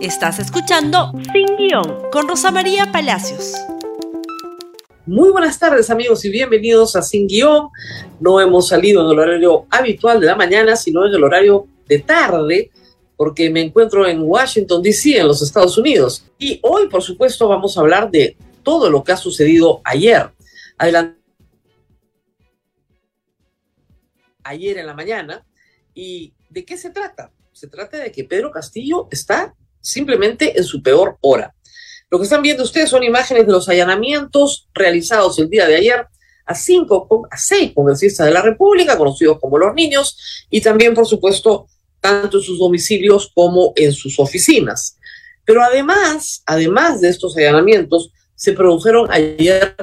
Estás escuchando Sin Guión con Rosa María Palacios. Muy buenas tardes amigos y bienvenidos a Sin Guión. No hemos salido en el horario habitual de la mañana, sino en el horario de tarde, porque me encuentro en Washington, D.C., en los Estados Unidos. Y hoy, por supuesto, vamos a hablar de todo lo que ha sucedido ayer. Adelante. Ayer en la mañana. ¿Y de qué se trata? Se trata de que Pedro Castillo está simplemente en su peor hora. Lo que están viendo ustedes son imágenes de los allanamientos realizados el día de ayer a cinco, a seis congresistas de la República, conocidos como los niños, y también, por supuesto, tanto en sus domicilios como en sus oficinas. Pero además, además de estos allanamientos, se produjeron ayer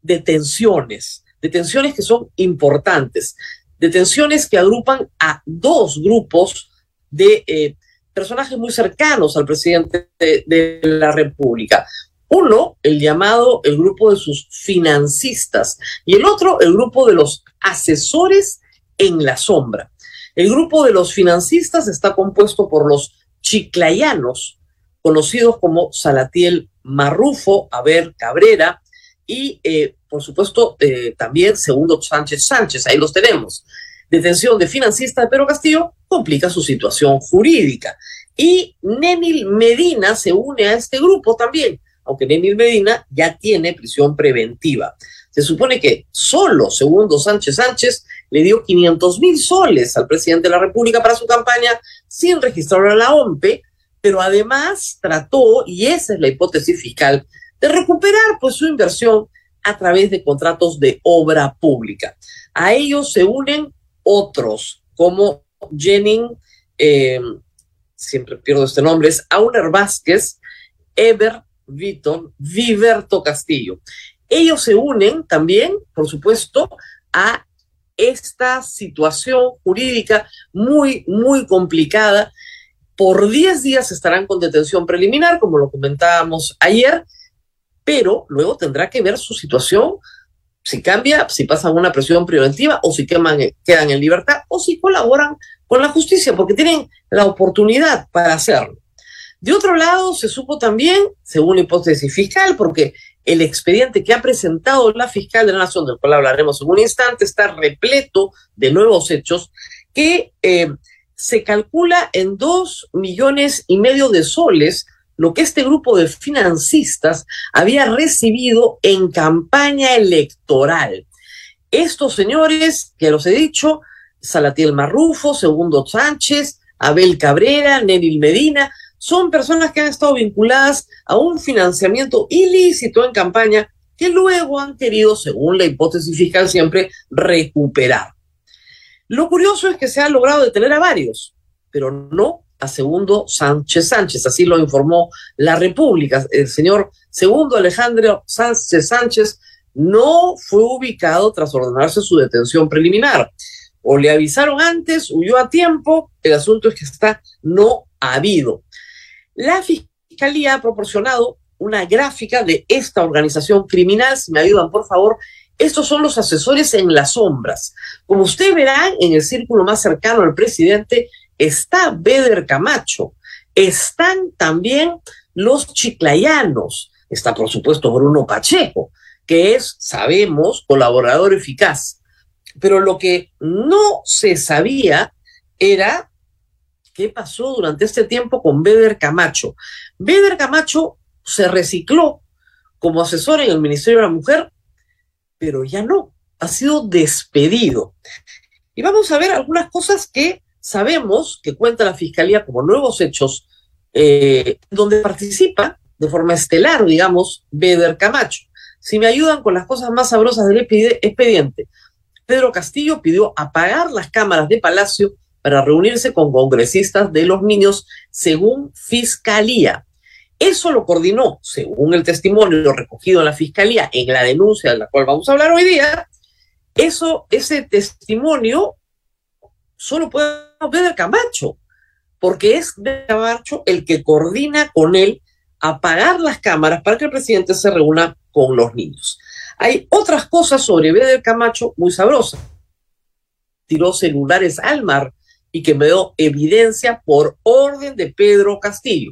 detenciones, detenciones que son importantes, detenciones que agrupan a dos grupos de eh, personajes muy cercanos al presidente de, la República. Uno, el llamado el grupo de sus financistas y el otro, el grupo de los asesores en la sombra. El grupo de los financistas está compuesto por los chiclayanos, conocidos como Salatiel Marrufo, Aver Cabrera y, eh, por supuesto, eh, también Segundo Sánchez Sánchez. Ahí los tenemos detención de financista de Pedro Castillo complica su situación jurídica. Y Nenil Medina se une a este grupo también, aunque Nenil Medina ya tiene prisión preventiva. Se supone que solo segundo Sánchez Sánchez le dio 500 mil soles al presidente de la República para su campaña sin registrar a la OMPE, pero además trató, y esa es la hipótesis fiscal, de recuperar pues su inversión a través de contratos de obra pública. A ellos se unen otros, como Jennings, eh, siempre pierdo este nombre, es Auner Vázquez, Ever Vitton, Viverto Castillo. Ellos se unen también, por supuesto, a esta situación jurídica muy, muy complicada. Por 10 días estarán con detención preliminar, como lo comentábamos ayer, pero luego tendrá que ver su situación si cambia, si pasan una presión preventiva o si queman, quedan en libertad o si colaboran con la justicia, porque tienen la oportunidad para hacerlo. De otro lado, se supo también, según la hipótesis fiscal, porque el expediente que ha presentado la fiscal de la Nación, del cual hablaremos en un instante, está repleto de nuevos hechos que eh, se calcula en dos millones y medio de soles lo que este grupo de financistas había recibido en campaña electoral. Estos señores, que los he dicho, Salatiel Marrufo, Segundo Sánchez, Abel Cabrera, Nenil Medina, son personas que han estado vinculadas a un financiamiento ilícito en campaña que luego han querido, según la hipótesis fiscal siempre, recuperar. Lo curioso es que se ha logrado detener a varios, pero no a Segundo Sánchez Sánchez, así lo informó la República. El señor Segundo Alejandro Sánchez Sánchez no fue ubicado tras ordenarse su detención preliminar. O le avisaron antes, huyó a tiempo, el asunto es que está no ha habido. La Fiscalía ha proporcionado una gráfica de esta organización criminal, si me ayudan por favor, estos son los asesores en las sombras. Como usted verá en el círculo más cercano al presidente, está Beder Camacho, están también los chiclayanos, está por supuesto Bruno Pacheco, que es, sabemos, colaborador eficaz. Pero lo que no se sabía era qué pasó durante este tiempo con Beder Camacho. Beder Camacho se recicló como asesor en el Ministerio de la Mujer, pero ya no, ha sido despedido. Y vamos a ver algunas cosas que sabemos que cuenta la Fiscalía como nuevos hechos eh, donde participa de forma estelar, digamos, Beder Camacho. Si me ayudan con las cosas más sabrosas del expediente, Pedro Castillo pidió apagar las cámaras de Palacio para reunirse con congresistas de los niños según Fiscalía. Eso lo coordinó, según el testimonio recogido en la Fiscalía en la denuncia de la cual vamos a hablar hoy día. Eso, ese testimonio solo puede ver Camacho, porque es Camacho el que coordina con él apagar las cámaras para que el presidente se reúna con los niños. Hay otras cosas sobre Beder Camacho muy sabrosas. Tiró celulares al mar y que me dio evidencia por orden de Pedro Castillo.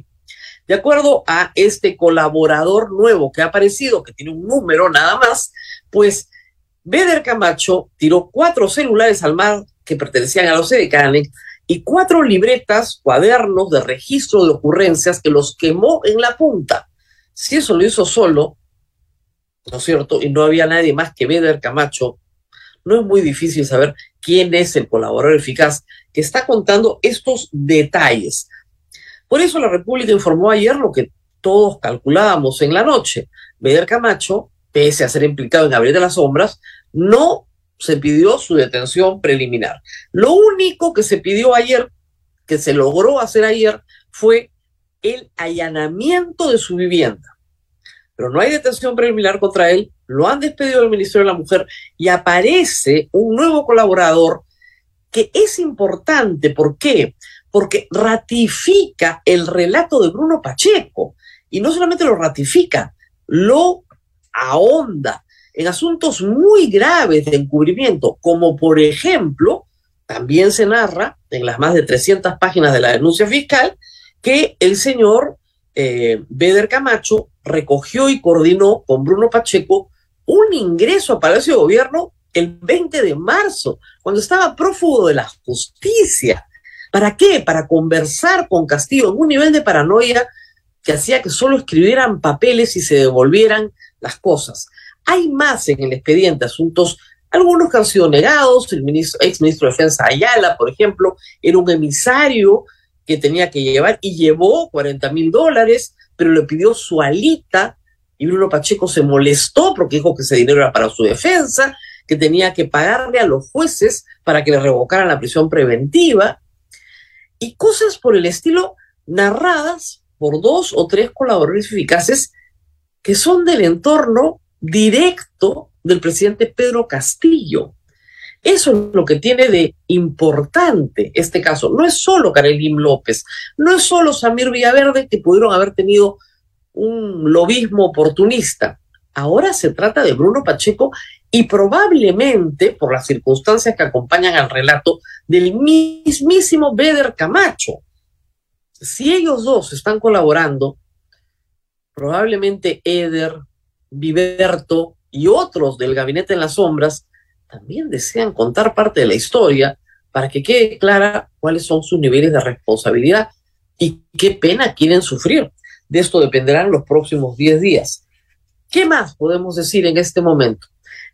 De acuerdo a este colaborador nuevo que ha aparecido, que tiene un número nada más, pues Beder Camacho tiró cuatro celulares al mar que pertenecían a los edecanes y cuatro libretas, cuadernos de registro de ocurrencias que los quemó en la punta. Si eso lo hizo solo, ¿no es cierto? Y no había nadie más que Beder Camacho, no es muy difícil saber quién es el colaborador eficaz que está contando estos detalles. Por eso la República informó ayer lo que todos calculábamos en la noche. Beder Camacho, pese a ser implicado en Gabriel de las Sombras, no se pidió su detención preliminar. Lo único que se pidió ayer, que se logró hacer ayer, fue el allanamiento de su vivienda. Pero no hay detención preliminar contra él, lo han despedido del Ministerio de la Mujer y aparece un nuevo colaborador que es importante. ¿Por qué? Porque ratifica el relato de Bruno Pacheco. Y no solamente lo ratifica, lo ahonda, en asuntos muy graves de encubrimiento, como por ejemplo, también se narra en las más de 300 páginas de la denuncia fiscal, que el señor eh, Beder Camacho recogió y coordinó con Bruno Pacheco un ingreso a Palacio de Gobierno el 20 de marzo, cuando estaba prófugo de la justicia. ¿Para qué? Para conversar con Castillo en un nivel de paranoia que hacía que solo escribieran papeles y se devolvieran las cosas. Hay más en el expediente, asuntos, algunos que han sido negados, el ministro, ex ministro de Defensa Ayala, por ejemplo, era un emisario que tenía que llevar y llevó 40 mil dólares, pero le pidió su alita y Bruno Pacheco se molestó porque dijo que ese dinero era para su defensa, que tenía que pagarle a los jueces para que le revocaran la prisión preventiva y cosas por el estilo narradas por dos o tres colaboradores eficaces que son del entorno directo del presidente Pedro Castillo. Eso es lo que tiene de importante este caso. No es solo Karelim López, no es solo Samir Villaverde, que pudieron haber tenido un lobismo oportunista. Ahora se trata de Bruno Pacheco y probablemente, por las circunstancias que acompañan al relato, del mismísimo Beder Camacho. Si ellos dos están colaborando, probablemente Eder, Viverto y otros del gabinete en las sombras también desean contar parte de la historia para que quede clara cuáles son sus niveles de responsabilidad y qué pena quieren sufrir. De esto dependerán los próximos 10 días. ¿Qué más podemos decir en este momento?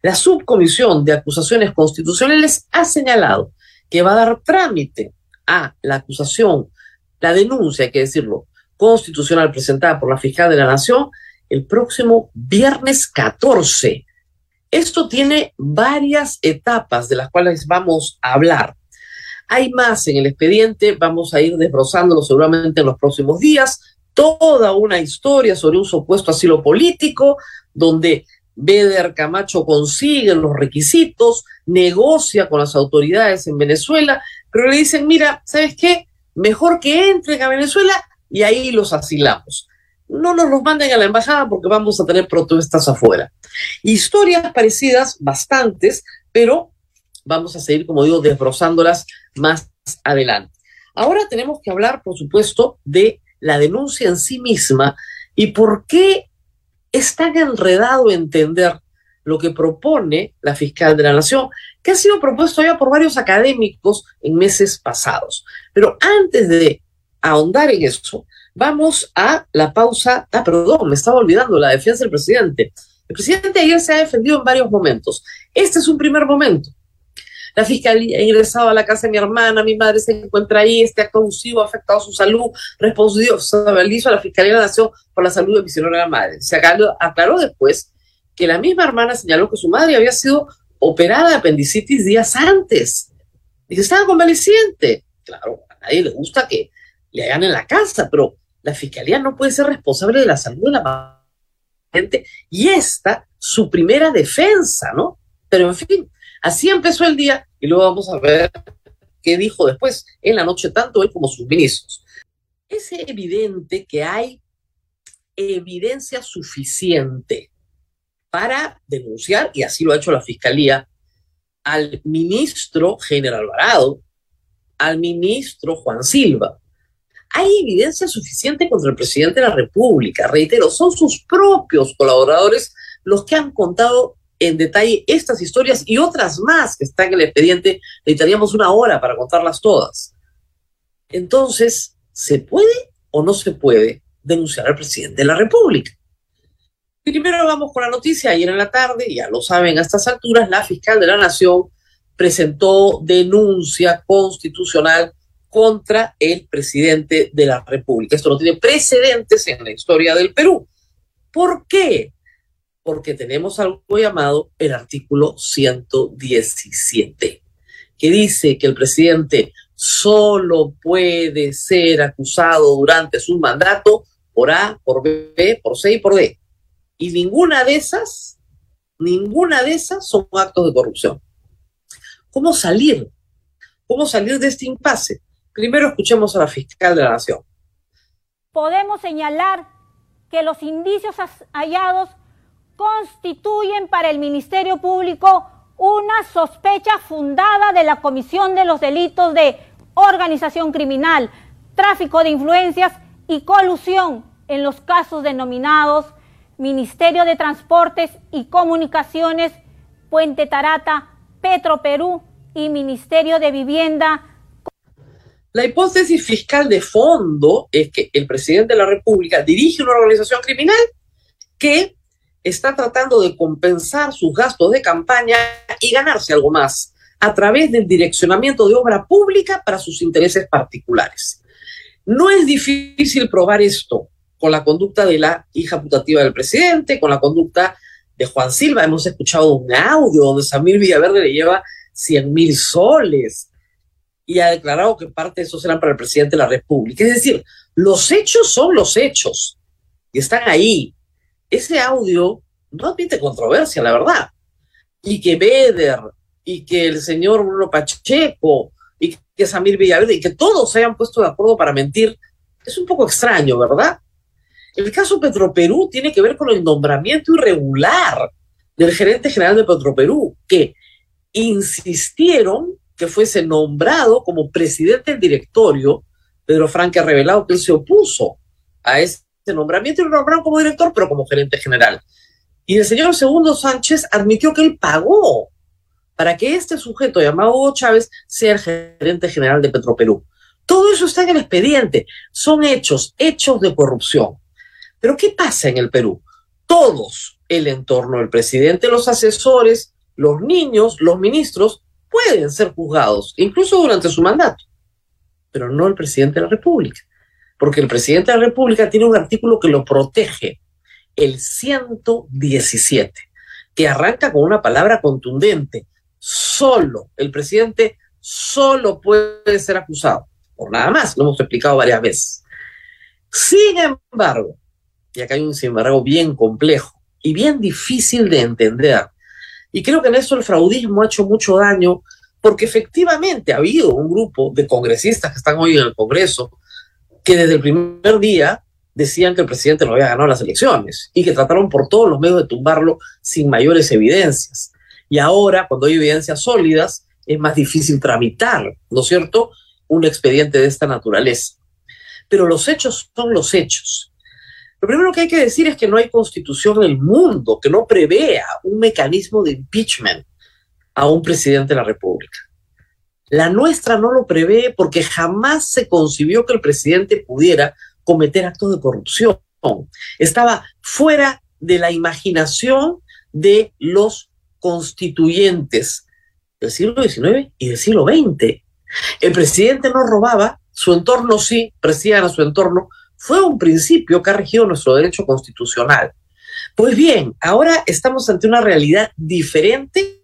La subcomisión de acusaciones constitucionales ha señalado que va a dar trámite a la acusación, la denuncia, hay que decirlo, constitucional presentada por la fiscal de la Nación el próximo viernes 14. Esto tiene varias etapas de las cuales vamos a hablar. Hay más en el expediente, vamos a ir desbrozándolo seguramente en los próximos días. Toda una historia sobre un supuesto asilo político, donde Beder Camacho consigue los requisitos, negocia con las autoridades en Venezuela, pero le dicen, mira, ¿sabes qué? Mejor que entren a Venezuela y ahí los asilamos no nos los manden a la embajada porque vamos a tener protestas afuera. Historias parecidas, bastantes, pero vamos a seguir, como digo, desbrozándolas más adelante. Ahora tenemos que hablar, por supuesto, de la denuncia en sí misma y por qué es tan enredado entender lo que propone la fiscal de la Nación, que ha sido propuesto ya por varios académicos en meses pasados. Pero antes de ahondar en eso, Vamos a la pausa. Ah, perdón, me estaba olvidando la defensa del presidente. El presidente ayer se ha defendido en varios momentos. Este es un primer momento. La fiscalía ha ingresado a la casa de mi hermana, mi madre se encuentra ahí, este acto abusivo ha afectado su salud, responsabilizo a la Fiscalía de la Nación por la salud de mi señora madre. Se aclaró, después que la misma hermana señaló que su madre había sido operada de apendicitis días antes y que estaba convaleciente. Claro, a nadie le gusta que le hagan en la casa, pero la fiscalía no puede ser responsable de la salud de la gente y esta su primera defensa, ¿no? Pero en fin, así empezó el día y luego vamos a ver qué dijo después en la noche tanto él como sus ministros. Es evidente que hay evidencia suficiente para denunciar, y así lo ha hecho la fiscalía, al ministro General Alvarado, al ministro Juan Silva, hay evidencia suficiente contra el presidente de la República. Reitero, son sus propios colaboradores los que han contado en detalle estas historias y otras más que están en el expediente. Necesitaríamos una hora para contarlas todas. Entonces, ¿se puede o no se puede denunciar al presidente de la República? Primero vamos con la noticia. Ayer en la tarde, ya lo saben a estas alturas, la fiscal de la Nación presentó denuncia constitucional contra el presidente de la República. Esto no tiene precedentes en la historia del Perú. ¿Por qué? Porque tenemos algo llamado el artículo 117, que dice que el presidente solo puede ser acusado durante su mandato por A, por B, por C y por D. Y ninguna de esas, ninguna de esas son actos de corrupción. ¿Cómo salir? ¿Cómo salir de este impasse? Primero escuchemos a la fiscal de la Nación. Podemos señalar que los indicios hallados constituyen para el Ministerio Público una sospecha fundada de la comisión de los delitos de organización criminal, tráfico de influencias y colusión en los casos denominados Ministerio de Transportes y Comunicaciones, Puente Tarata, Petro Perú y Ministerio de Vivienda. La hipótesis fiscal de fondo es que el presidente de la República dirige una organización criminal que está tratando de compensar sus gastos de campaña y ganarse algo más a través del direccionamiento de obra pública para sus intereses particulares. No es difícil probar esto con la conducta de la hija putativa del presidente, con la conducta de Juan Silva. Hemos escuchado un audio donde Samir Villaverde le lleva 100 mil soles y ha declarado que parte de esos eran para el presidente de la República. Es decir, los hechos son los hechos y están ahí. Ese audio no admite controversia, la verdad. Y que Beder y que el señor Bruno Pacheco y que Samir Villaverde y que todos se hayan puesto de acuerdo para mentir, es un poco extraño, ¿verdad? El caso Petroperú tiene que ver con el nombramiento irregular del gerente general de Petroperú, que insistieron que fuese nombrado como presidente del directorio. Pedro Franque ha revelado que él se opuso a ese nombramiento y lo nombraron como director, pero como gerente general. Y el señor Segundo Sánchez admitió que él pagó para que este sujeto llamado Hugo Chávez sea el gerente general de Petroperú. Todo eso está en el expediente. Son hechos, hechos de corrupción. Pero ¿qué pasa en el Perú? Todos, el entorno del presidente, los asesores, los niños, los ministros, pueden ser juzgados, incluso durante su mandato, pero no el presidente de la República, porque el presidente de la República tiene un artículo que lo protege, el 117, que arranca con una palabra contundente, solo, el presidente solo puede ser acusado, por nada más, lo hemos explicado varias veces. Sin embargo, y acá hay un sin embargo bien complejo y bien difícil de entender, y creo que en eso el fraudismo ha hecho mucho daño porque efectivamente ha habido un grupo de congresistas que están hoy en el Congreso que desde el primer día decían que el presidente no había ganado las elecciones y que trataron por todos los medios de tumbarlo sin mayores evidencias. Y ahora, cuando hay evidencias sólidas, es más difícil tramitar, ¿no es cierto?, un expediente de esta naturaleza. Pero los hechos son los hechos. Lo primero que hay que decir es que no hay constitución en el mundo que no prevea un mecanismo de impeachment a un presidente de la República. La nuestra no lo prevé porque jamás se concibió que el presidente pudiera cometer actos de corrupción. Estaba fuera de la imaginación de los constituyentes del siglo XIX y del siglo XX. El presidente no robaba, su entorno sí, presidían a su entorno, fue un principio que ha regido nuestro derecho constitucional. Pues bien, ahora estamos ante una realidad diferente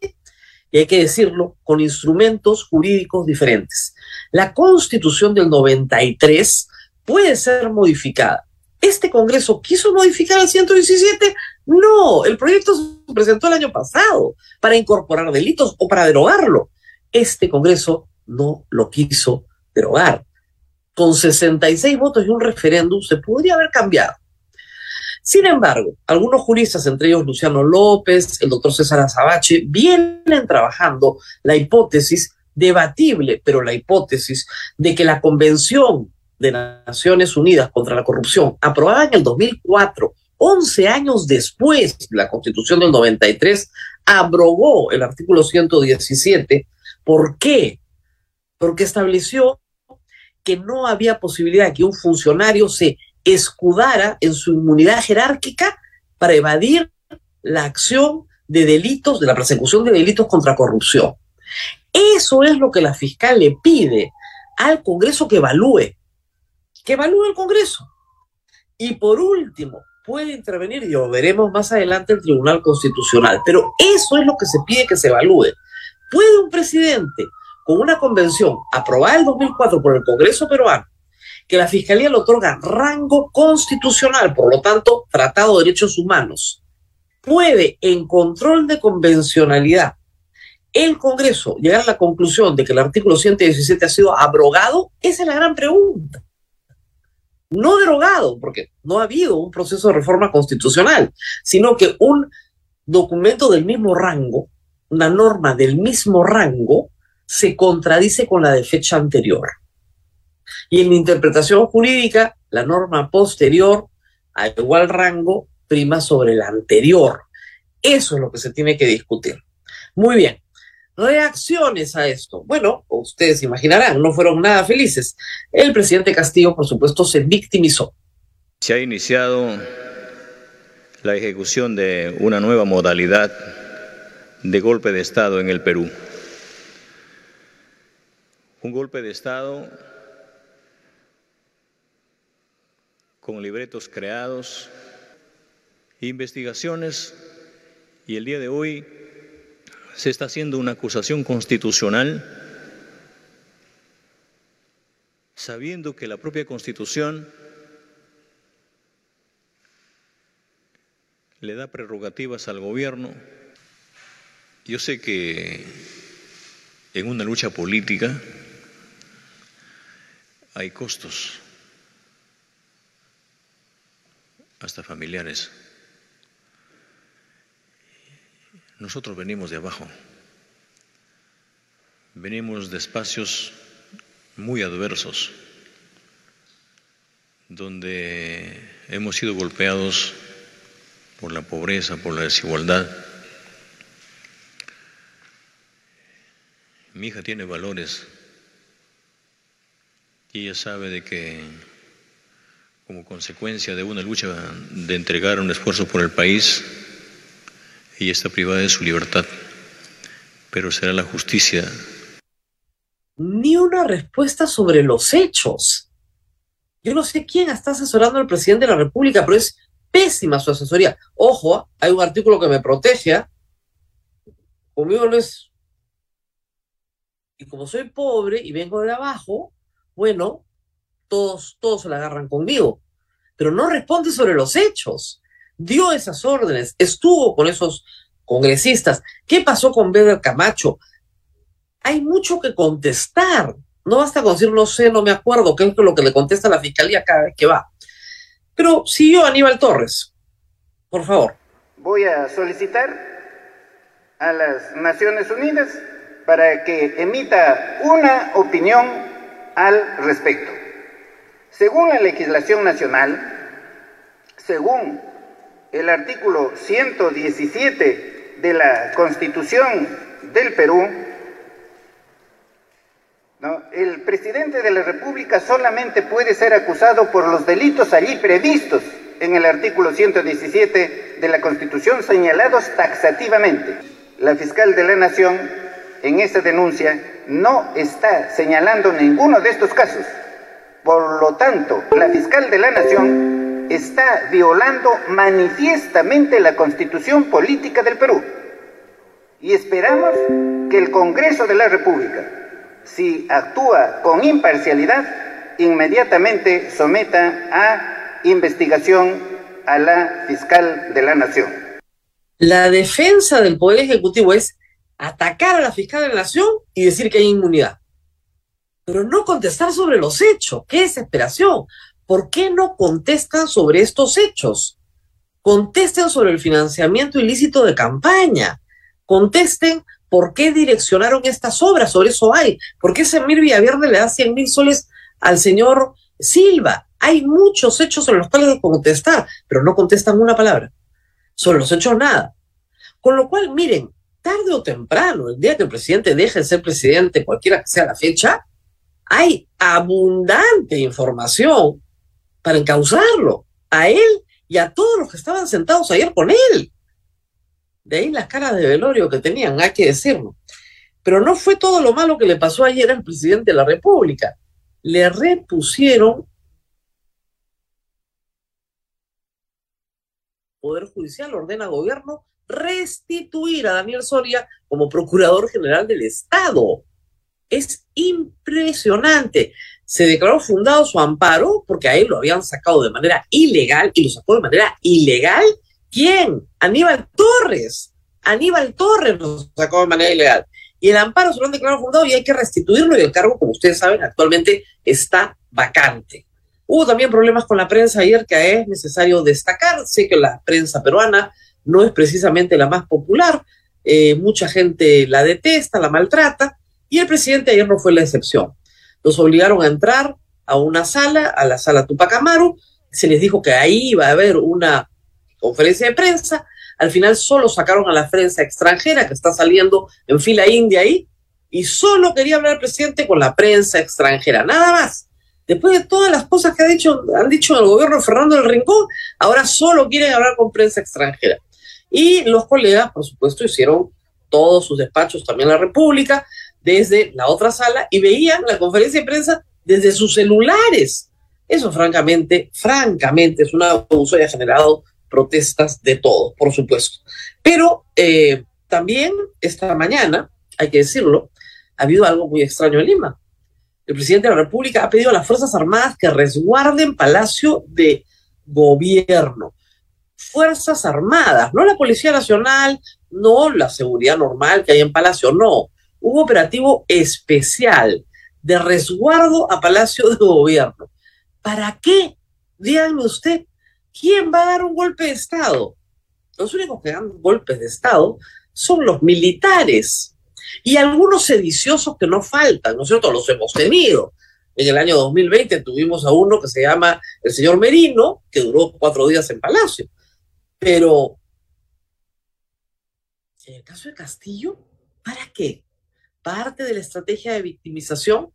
y hay que decirlo, con instrumentos jurídicos diferentes. La constitución del 93 puede ser modificada. ¿Este Congreso quiso modificar el 117? No, el proyecto se presentó el año pasado para incorporar delitos o para derogarlo. Este Congreso no lo quiso derogar. Con 66 votos y un referéndum se podría haber cambiado. Sin embargo, algunos juristas, entre ellos Luciano López, el doctor César Azabache, vienen trabajando la hipótesis debatible, pero la hipótesis de que la convención de Naciones Unidas contra la Corrupción, aprobada en el 2004, 11 años después de la Constitución del 93, abrogó el artículo 117. ¿Por qué? Porque estableció que no había posibilidad de que un funcionario se escudara en su inmunidad jerárquica para evadir la acción de delitos, de la persecución de delitos contra corrupción. Eso es lo que la fiscal le pide al Congreso que evalúe, que evalúe el Congreso. Y por último, puede intervenir, y lo veremos más adelante, el Tribunal Constitucional. Pero eso es lo que se pide que se evalúe. ¿Puede un presidente, con una convención aprobada en 2004 por el Congreso peruano, que la Fiscalía le otorga rango constitucional, por lo tanto, Tratado de Derechos Humanos, puede en control de convencionalidad el Congreso llegar a la conclusión de que el artículo 117 ha sido abrogado? Esa es la gran pregunta. No derogado, porque no ha habido un proceso de reforma constitucional, sino que un documento del mismo rango, una norma del mismo rango, se contradice con la de fecha anterior. Y en la interpretación jurídica, la norma posterior a igual rango prima sobre la anterior. Eso es lo que se tiene que discutir. Muy bien. Reacciones a esto. Bueno, ustedes imaginarán, no fueron nada felices. El presidente Castillo, por supuesto, se victimizó. Se ha iniciado la ejecución de una nueva modalidad de golpe de Estado en el Perú. Un golpe de Estado con libretos creados, investigaciones y el día de hoy se está haciendo una acusación constitucional sabiendo que la propia constitución le da prerrogativas al gobierno. Yo sé que en una lucha política hay costos, hasta familiares. Nosotros venimos de abajo, venimos de espacios muy adversos, donde hemos sido golpeados por la pobreza, por la desigualdad. Mi hija tiene valores y ella sabe de que como consecuencia de una lucha de entregar un esfuerzo por el país, ella está privada de su libertad, pero será la justicia. Ni una respuesta sobre los hechos. Yo no sé quién está asesorando al presidente de la República, pero es pésima su asesoría. Ojo, hay un artículo que me protege. Conmigo no es. Y como soy pobre y vengo de abajo, bueno, todos, todos se la agarran conmigo, pero no responde sobre los hechos. Dio esas órdenes, estuvo con esos congresistas. ¿Qué pasó con Beder Camacho? Hay mucho que contestar. No basta con decir no sé, no me acuerdo, qué es lo que le contesta la fiscalía cada vez que va. Pero siguió Aníbal Torres. Por favor. Voy a solicitar a las Naciones Unidas para que emita una opinión al respecto. Según la legislación nacional, según el artículo 117 de la Constitución del Perú, el presidente de la República solamente puede ser acusado por los delitos allí previstos en el artículo 117 de la Constitución señalados taxativamente. La fiscal de la Nación en esa denuncia no está señalando ninguno de estos casos. Por lo tanto, la fiscal de la Nación está violando manifiestamente la constitución política del Perú. Y esperamos que el Congreso de la República, si actúa con imparcialidad, inmediatamente someta a investigación a la fiscal de la Nación. La defensa del Poder Ejecutivo es atacar a la fiscal de la nación y decir que hay inmunidad. Pero no contestar sobre los hechos. ¡Qué desesperación! ¿Por qué no contestan sobre estos hechos? Contesten sobre el financiamiento ilícito de campaña. Contesten por qué direccionaron estas obras. Sobre eso hay. ¿Por qué Semir Villaverde le da 100 mil soles al señor Silva, hay muchos hechos sobre los cuales contestar, pero no contestan una palabra. Sobre los hechos nada. Con lo cual, miren, tarde o temprano, el día que el presidente deje de ser presidente, cualquiera que sea la fecha, hay abundante información para encauzarlo a él y a todos los que estaban sentados ayer con él. De ahí las caras de velorio que tenían, hay que decirlo. Pero no fue todo lo malo que le pasó ayer al presidente de la República. Le repusieron Poder Judicial ordena gobierno restituir a Daniel Soria como Procurador General del Estado. Es impresionante. Se declaró fundado su amparo porque a él lo habían sacado de manera ilegal y lo sacó de manera ilegal. ¿Quién? Aníbal Torres. Aníbal Torres lo sacó de manera ilegal. Y el amparo se lo han declarado fundado y hay que restituirlo y el cargo, como ustedes saben, actualmente está vacante. Hubo también problemas con la prensa ayer que es necesario destacar. Sé que la prensa peruana no es precisamente la más popular, eh, mucha gente la detesta, la maltrata, y el presidente ayer no fue la excepción. Los obligaron a entrar a una sala, a la sala Tupac Amaru, se les dijo que ahí iba a haber una conferencia de prensa, al final solo sacaron a la prensa extranjera que está saliendo en fila india ahí, y solo quería hablar el presidente con la prensa extranjera, nada más. Después de todas las cosas que han dicho, han dicho el gobierno Fernando del Rincón, ahora solo quieren hablar con prensa extranjera. Y los colegas, por supuesto, hicieron todos sus despachos, también la República, desde la otra sala y veían la conferencia de prensa desde sus celulares. Eso, francamente, francamente, es un abuso y ha generado protestas de todo, por supuesto. Pero eh, también esta mañana, hay que decirlo, ha habido algo muy extraño en Lima. El presidente de la República ha pedido a las Fuerzas Armadas que resguarden Palacio de Gobierno. Fuerzas Armadas, no la Policía Nacional, no la seguridad normal que hay en Palacio, no. Un operativo especial de resguardo a Palacio de Gobierno. ¿Para qué? Díganme usted, ¿quién va a dar un golpe de Estado? Los únicos que dan golpes de Estado son los militares y algunos sediciosos que no faltan, ¿no es cierto? Los hemos tenido. En el año 2020 tuvimos a uno que se llama el señor Merino, que duró cuatro días en Palacio. Pero, en el caso de Castillo, ¿para qué? Parte de la estrategia de victimización.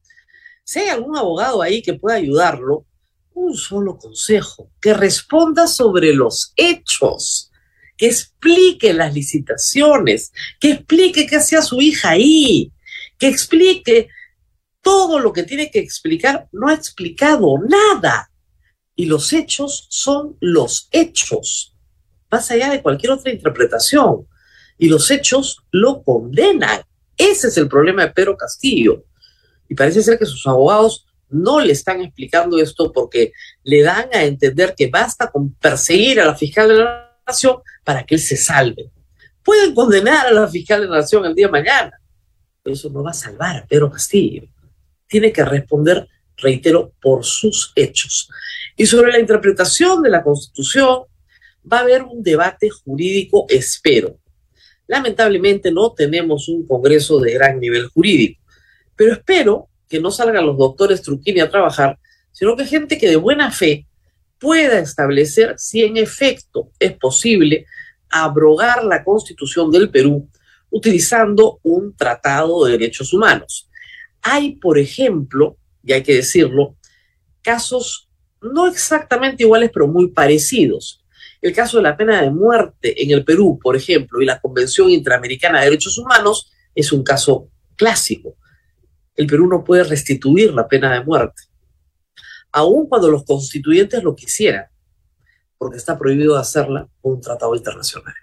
Si hay algún abogado ahí que pueda ayudarlo, un solo consejo, que responda sobre los hechos, que explique las licitaciones, que explique qué hacía su hija ahí, que explique todo lo que tiene que explicar. No ha explicado nada. Y los hechos son los hechos más allá de cualquier otra interpretación. Y los hechos lo condenan. Ese es el problema de Pedro Castillo. Y parece ser que sus abogados no le están explicando esto porque le dan a entender que basta con perseguir a la fiscal de la nación para que él se salve. Pueden condenar a la fiscal de la nación el día de mañana, pero eso no va a salvar a Pedro Castillo. Tiene que responder, reitero, por sus hechos. Y sobre la interpretación de la Constitución, va a haber un debate jurídico, espero. Lamentablemente no tenemos un Congreso de gran nivel jurídico, pero espero que no salgan los doctores Truquini a trabajar, sino que gente que de buena fe pueda establecer si en efecto es posible abrogar la constitución del Perú utilizando un tratado de derechos humanos. Hay, por ejemplo, y hay que decirlo, casos no exactamente iguales, pero muy parecidos. El caso de la pena de muerte en el Perú, por ejemplo, y la Convención Interamericana de Derechos Humanos es un caso clásico. El Perú no puede restituir la pena de muerte, aun cuando los constituyentes lo quisieran, porque está prohibido hacerla por un tratado internacional.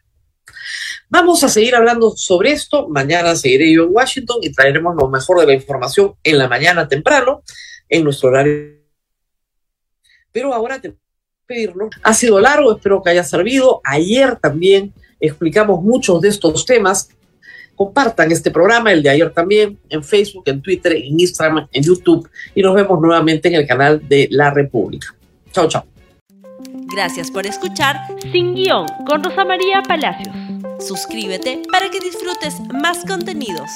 Vamos a seguir hablando sobre esto. Mañana seguiré yo en Washington y traeremos lo mejor de la información en la mañana temprano, en nuestro horario. Pero ahora te pedirlo. Ha sido largo, espero que haya servido. Ayer también explicamos muchos de estos temas. Compartan este programa, el de ayer también, en Facebook, en Twitter, en Instagram, en YouTube y nos vemos nuevamente en el canal de La República. Chao, chao. Gracias por escuchar Sin Guión con Rosa María Palacios. Suscríbete para que disfrutes más contenidos.